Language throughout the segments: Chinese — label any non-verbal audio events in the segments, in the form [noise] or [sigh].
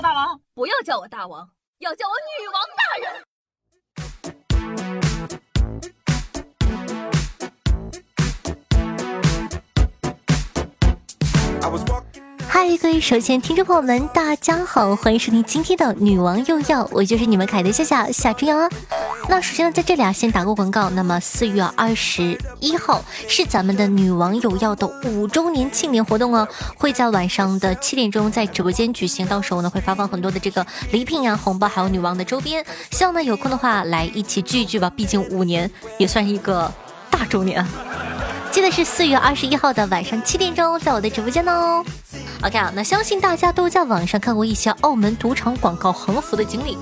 大王，不要叫我大王，要叫我女王大人。嗨，各位首先听众朋友们，大家好，欢迎收听今天的女王又要，我就是你们凯的笑笑夏春阳啊。那首先呢，在这里啊，先打个广告。那么四月二十一号是咱们的女王有药的五周年庆典活动哦，会在晚上的七点钟在直播间举行，到时候呢会发放很多的这个礼品啊、红包，还有女王的周边。希望呢有空的话来一起聚一聚吧，毕竟五年也算一个大周年。记得是四月二十一号的晚上七点钟，在我的直播间哦。OK 啊，那相信大家都在网上看过一些澳门赌场广告横幅的经历。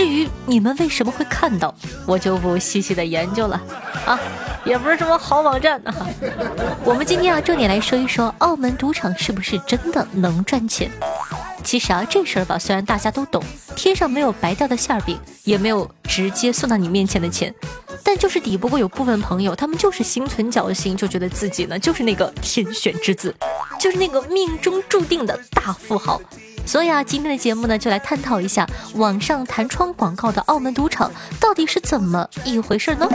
至于你们为什么会看到，我就不细细的研究了啊，也不是什么好网站啊。我们今天啊，重点来说一说澳门赌场是不是真的能赚钱。其实啊，这事儿吧，虽然大家都懂，天上没有白掉的馅儿饼，也没有直接送到你面前的钱，但就是抵不过有部分朋友，他们就是心存侥幸，就觉得自己呢就是那个天选之子，就是那个命中注定的大富豪。所以啊，今天的节目呢，就来探讨一下网上弹窗广告的澳门赌场到底是怎么一回事呢？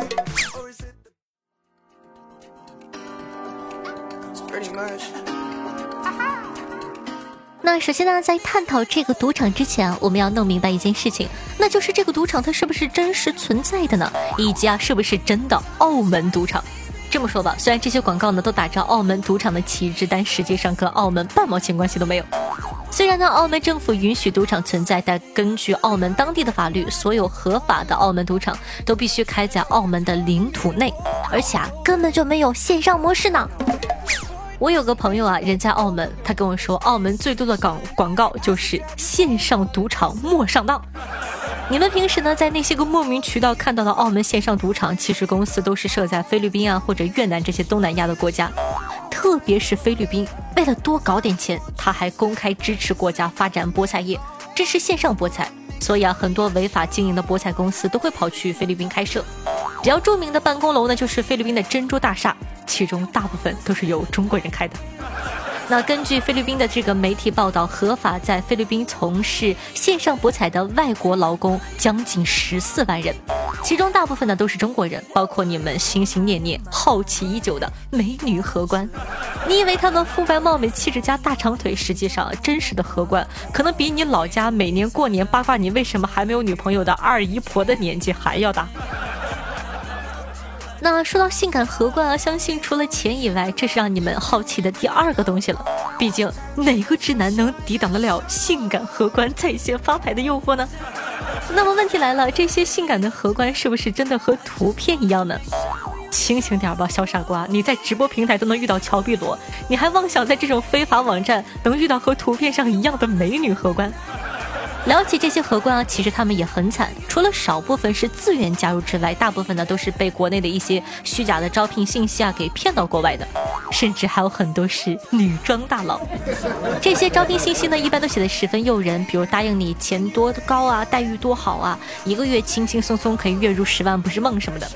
那首先呢，在探讨这个赌场之前啊，我们要弄明白一件事情，那就是这个赌场它是不是真实存在的呢？以及啊，是不是真的澳门赌场？这么说吧，虽然这些广告呢都打着澳门赌场的旗帜，但实际上跟澳门半毛钱关系都没有。虽然呢，澳门政府允许赌场存在，但根据澳门当地的法律，所有合法的澳门赌场都必须开在澳门的领土内，而且啊，根本就没有线上模式呢。我有个朋友啊，人在澳门，他跟我说，澳门最多的广广告就是线上赌场莫上当。你们平时呢，在那些个莫名渠道看到的澳门线上赌场，其实公司都是设在菲律宾啊或者越南这些东南亚的国家，特别是菲律宾，为了多搞点钱，他还公开支持国家发展菠菜业，支持线上菠菜，所以啊，很多违法经营的菠菜公司都会跑去菲律宾开设。比较著名的办公楼呢，就是菲律宾的珍珠大厦。其中大部分都是由中国人开的。那根据菲律宾的这个媒体报道，合法在菲律宾从事线上博彩的外国劳工将近十四万人，其中大部分呢都是中国人，包括你们心心念念、好奇已久的美女荷官。你以为他们肤白貌美、气质加大长腿，实际上真实的荷官可能比你老家每年过年八卦你为什么还没有女朋友的二姨婆的年纪还要大。那说到性感荷官啊，相信除了钱以外，这是让你们好奇的第二个东西了。毕竟哪个直男能抵挡得了性感荷官在线发牌的诱惑呢？那么问题来了，这些性感的荷官是不是真的和图片一样呢？清醒点吧，小傻瓜！你在直播平台都能遇到乔碧罗，你还妄想在这种非法网站能遇到和图片上一样的美女荷官？聊起这些荷官啊，其实他们也很惨，除了少部分是自愿加入之外，大部分呢都是被国内的一些虚假的招聘信息啊给骗到国外的，甚至还有很多是女装大佬。[laughs] 这些招聘信息呢，一般都写的十分诱人，比如答应你钱多高啊，待遇多好啊，一个月轻轻松松可以月入十万不是梦什么的。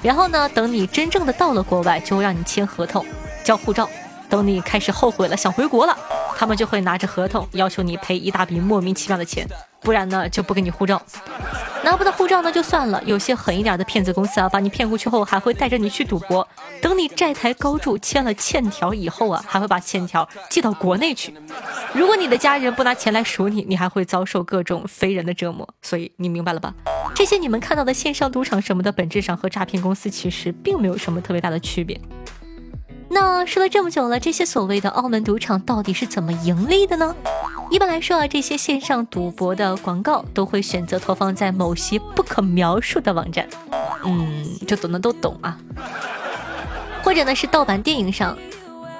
然后呢，等你真正的到了国外，就会让你签合同、交护照，等你开始后悔了，想回国了。他们就会拿着合同要求你赔一大笔莫名其妙的钱，不然呢就不给你护照。拿不到护照那就算了，有些狠一点的骗子公司啊，把你骗过去后还会带着你去赌博。等你债台高筑签了欠条以后啊，还会把欠条寄到国内去。如果你的家人不拿钱来赎你，你还会遭受各种非人的折磨。所以你明白了吧？这些你们看到的线上赌场什么的，本质上和诈骗公司其实并没有什么特别大的区别。那说了这么久了，这些所谓的澳门赌场到底是怎么盈利的呢？一般来说啊，这些线上赌博的广告都会选择投放在某些不可描述的网站，嗯，就懂的都懂啊。或者呢是盗版电影上，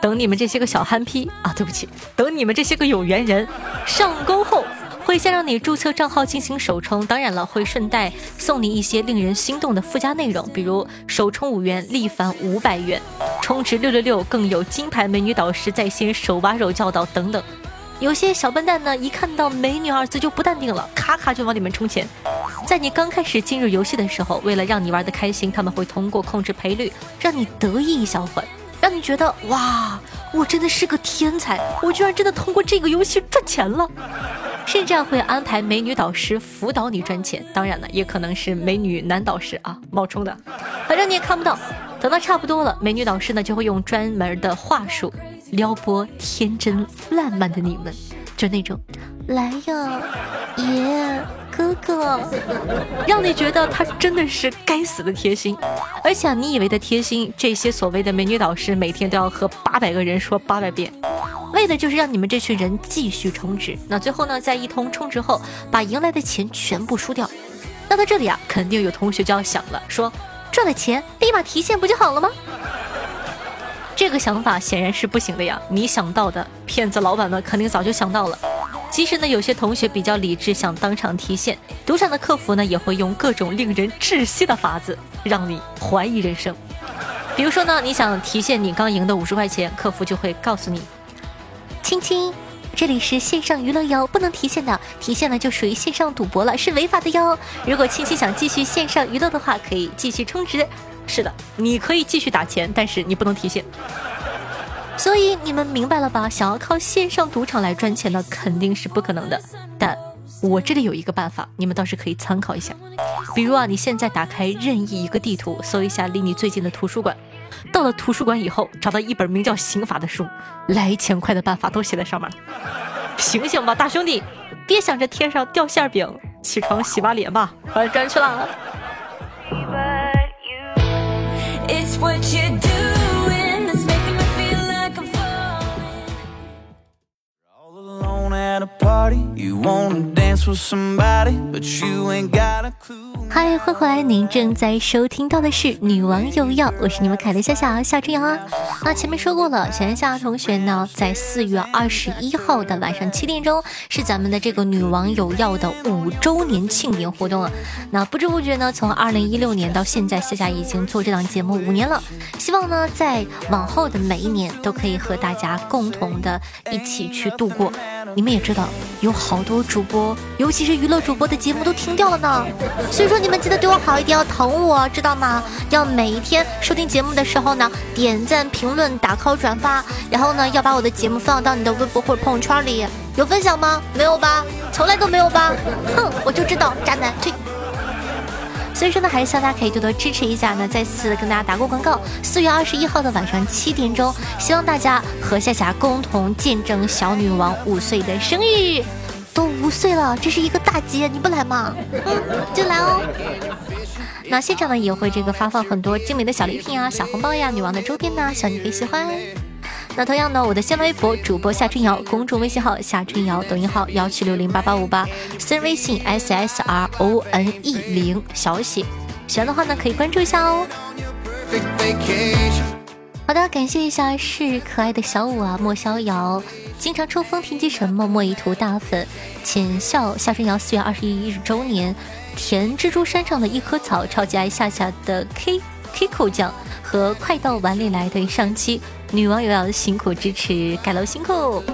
等你们这些个小憨批啊，对不起，等你们这些个有缘人上钩后。会先让你注册账号进行首充，当然了，会顺带送你一些令人心动的附加内容，比如首充五元立返五百元，充值六六六更有金牌美女导师在线手把手教导等等。有些小笨蛋呢，一看到美女二字就不淡定了，咔咔就往里面充钱。在你刚开始进入游戏的时候，为了让你玩得开心，他们会通过控制赔率让你得意一小会，让你觉得哇，我真的是个天才，我居然真的通过这个游戏赚钱了。甚至会安排美女导师辅导你赚钱。当然了，也可能是美女男导师啊冒充的，反正你也看不到。等到差不多了，美女导师呢就会用专门的话术撩拨天真烂漫的你们，就那种来呀，爷哥哥，让你觉得他真的是该死的贴心。而且你以为的贴心，这些所谓的美女导师每天都要和八百个人说八百遍。为的就是让你们这群人继续充值，那最后呢，在一通充值后，把赢来的钱全部输掉。那到这里啊，肯定有同学就要想了，说赚了钱立马提现不就好了吗？这个想法显然是不行的呀。你想到的，骗子老板们肯定早就想到了。其实呢，有些同学比较理智，想当场提现，赌场的客服呢也会用各种令人窒息的法子，让你怀疑人生。比如说呢，你想提现你刚赢的五十块钱，客服就会告诉你。亲亲，这里是线上娱乐哟，不能提现的，提现呢就属于线上赌博了，是违法的哟。如果亲亲想继续线上娱乐的话，可以继续充值。是的，你可以继续打钱，但是你不能提现。所以你们明白了吧？想要靠线上赌场来赚钱呢，肯定是不可能的。但我这里有一个办法，你们倒是可以参考一下。比如啊，你现在打开任意一个地图，搜一下离你最近的图书馆。到了图书馆以后，找到一本名叫《刑法》的书，来钱快的办法都写在上面。醒醒吧，大兄弟，别想着天上掉馅饼，起床洗把脸吧，回转去了。嗨，欢迎回来！您正在收听到的是《女王有药》，我是你们凯的夏夏夏春阳啊。那前面说过了，小夏同学呢，在四月二十一号的晚上七点钟，是咱们的这个《女王有药》的五周年庆典活动了。那不知不觉呢，从二零一六年到现在，夏夏已经做这档节目五年了。希望呢，在往后的每一年，都可以和大家共同的一起去度过。你们也知道，有好多主播，尤其是娱乐主播的节目都停掉了呢。所以说，你们记得对我好一点，要疼我，知道吗？要每一天收听节目的时候呢，点赞、评论、打 call、转发，然后呢，要把我的节目放到你的微博或者朋友圈里。有分享吗？没有吧？从来都没有吧？哼，我就知道，渣男，退。所以说呢，还是希望大家可以多多支持一下。那再次跟大家打过广告，四月二十一号的晚上七点钟，希望大家和夏夏共同见证小女王五岁的生日。都五岁了，这是一个大节，你不来吗？嗯，[laughs] 就来哦。那现场呢也会这个发放很多精美的小礼品啊、小红包呀、女王的周边呐，希望你可以喜欢。那同样呢，我的新浪微博主播夏春瑶，公众微信号夏春瑶，抖音号幺七六零八八五八，私人微信 s s r o n e 零小写，喜欢的话呢可以关注一下哦。好的，感谢一下是可爱的小五啊，莫逍遥，经常抽风，听机什么莫一图大粉，浅笑夏春瑶四月二十一日周年，甜蜘蛛山上的一棵草，超级爱夏夏的 K K 口酱。和快到碗里来的上期女网友要辛苦支持，盖楼辛苦。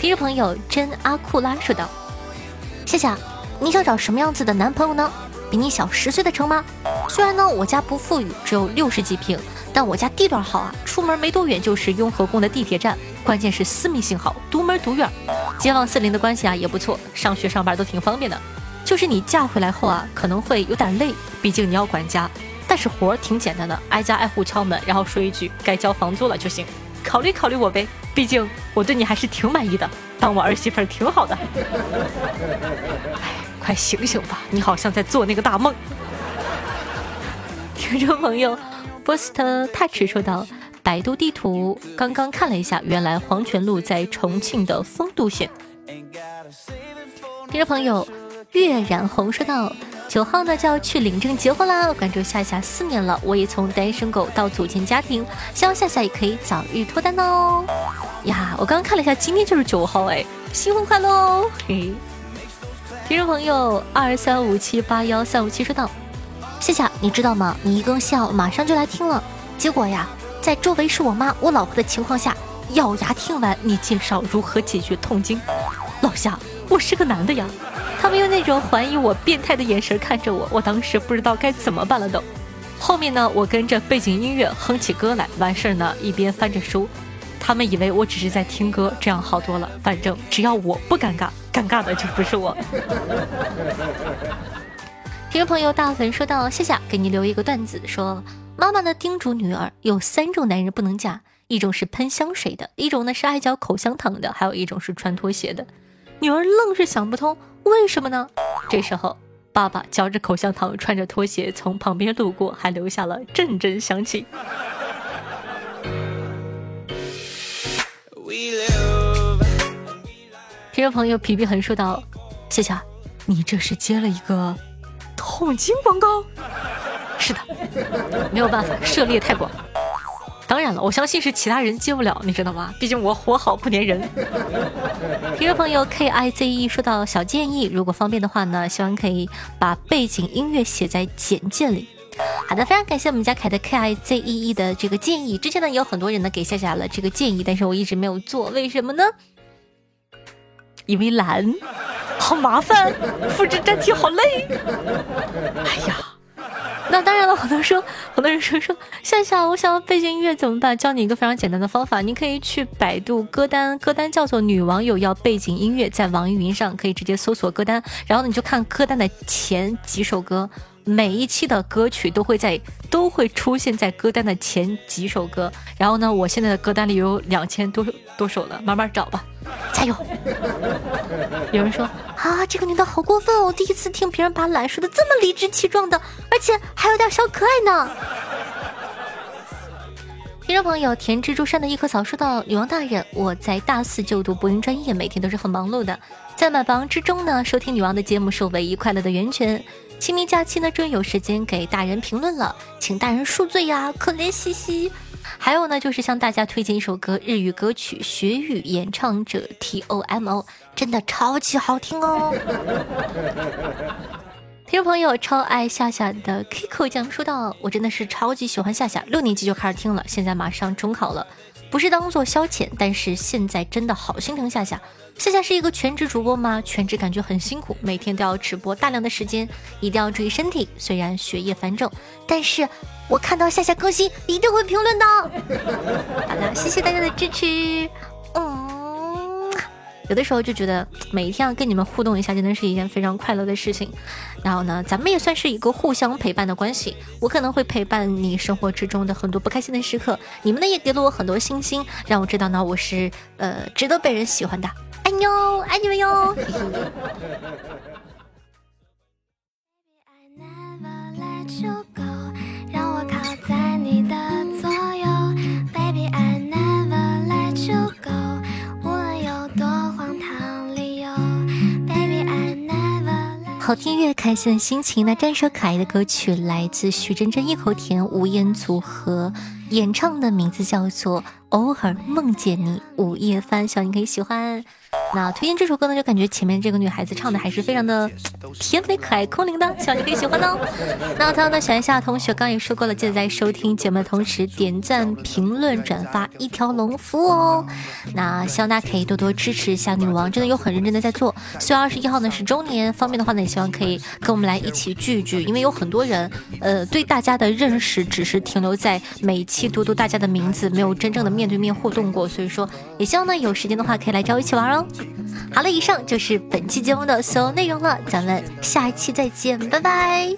听众朋友真阿库拉说道：“夏夏，你想找什么样子的男朋友呢？比你小十岁的成吗？虽然呢我家不富裕，只有六十几平，但我家地段好啊，出门没多远就是雍和宫的地铁站，关键是私密性好，独门独院，街坊四邻的关系啊也不错，上学上班都挺方便的。就是你嫁回来后啊，可能会有点累，毕竟你要管家。”但是活儿挺简单的，挨家挨户敲门，然后说一句该交房租了就行。考虑考虑我呗，毕竟我对你还是挺满意的，当我儿媳妇儿挺好的。哎，快醒醒吧，你好像在做那个大梦。听众朋友，First Touch 说道：“百度地图刚刚看了一下，原来黄泉路在重庆的丰都县。”听众朋友，月染红说道。九号呢就要去领证结婚啦！关注夏夏四年了，我也从单身狗到组建家庭，希望夏夏也可以早日脱单哦。呀，我刚刚看了一下，今天就是九号哎，新婚快乐哦！嘿，听众朋友二三五七八幺三五七说道：夏夏，你知道吗？你一更新，马上就来听了。结果呀，在周围是我妈、我老婆的情况下，咬牙听完你介绍如何解决痛经。老夏，我是个男的呀。他们用那种怀疑我变态的眼神看着我，我当时不知道该怎么办了都。后面呢，我跟着背景音乐哼起歌来，完事儿呢一边翻着书。他们以为我只是在听歌，这样好多了。反正只要我不尴尬，尴尬的就不是我。[laughs] 听众朋友大粉说到：“夏夏给你留一个段子，说妈妈呢叮嘱女儿有三种男人不能嫁，一种是喷香水的，一种呢是爱嚼口香糖的，还有一种是穿拖鞋的。女儿愣是想不通为什么呢？这时候爸爸嚼着口香糖，穿着拖鞋从旁边路过，还留下了阵阵香气。”听众朋友皮皮恒说道：“夏夏，你这是接了一个。”痛经广告，是的，没有办法，涉猎太广。当然了，我相信是其他人接不了，你知道吗？毕竟我活好不粘人。[laughs] 听众朋友 K I Z E 说到小建议，如果方便的话呢，希望可以把背景音乐写在简介里。好的，非常感谢我们家凯的 K I Z E E 的这个建议。之前呢也有很多人呢给夏夏了这个建议，但是我一直没有做，为什么呢？因为懒。好麻烦，复制粘贴好累。哎呀，那当然了，很多人说，很多人说说夏夏，我想要背景音乐怎么办？教你一个非常简单的方法，你可以去百度歌单，歌单叫做“女网友要背景音乐”，在网易云上可以直接搜索歌单，然后你就看歌单的前几首歌。每一期的歌曲都会在都会出现在歌单的前几首歌，然后呢，我现在的歌单里有两千多多首了，慢慢找吧，加油！[laughs] 有人说啊，这个女的好过分哦，第一次听别人把懒说的这么理直气壮的，而且还有点小可爱呢。听众朋友，田蜘蛛山的一棵草说到：“女王大人，我在大四就读播音专业，每天都是很忙碌的，在买房之中呢，收听女王的节目是我唯一快乐的源泉。”清明假期呢，终于有时间给大人评论了，请大人恕罪呀，可怜兮兮。还有呢，就是向大家推荐一首歌，日语歌曲，学语演唱者 T O M O，真的超级好听哦。听众朋友超爱夏夏的 Kiko 讲说道：“我真的是超级喜欢夏夏，六年级就开始听了，现在马上中考了，不是当做消遣，但是现在真的好心疼夏夏。”夏夏是一个全职主播吗？全职感觉很辛苦，每天都要直播大量的时间，一定要注意身体。虽然学业繁重，但是我看到夏夏更新一定会评论的。[laughs] 好的，谢谢大家的支持。嗯，有的时候就觉得每一天要跟你们互动一下，真的是一件非常快乐的事情。然后呢，咱们也算是一个互相陪伴的关系。我可能会陪伴你生活之中的很多不开心的时刻，你们呢也给了我很多信心，让我知道呢我是呃值得被人喜欢的。爱你哟，[laughs] [laughs] 爱你们哟！好听越开心的心情。那这首可爱的歌曲来自徐真真、一口甜吴彦祖和演唱的名字叫做《偶尔梦见你》，午夜翻，希望你可以喜欢。那推荐这首歌呢，就感觉前面这个女孩子唱的还是非常的甜美可爱、空灵的，希望你可以喜欢哦。[laughs] 那同样的，小一下同学刚也说过了，记得在收听节目的同时点赞、评论、转发一条龙服务哦。那希望大家可以多多支持一下女王，真的有很认真的在做。四月二十一号呢是周年，方便的话呢，也希望可以跟我们来一起聚一聚，因为有很多人，呃，对大家的认识只是停留在每期读读大家的名字，没有真正的面对面互动过，所以说也希望呢有时间的话可以来找我一起玩哦。好了，以上就是本期节目的所有内容了，咱们下一期再见，拜拜。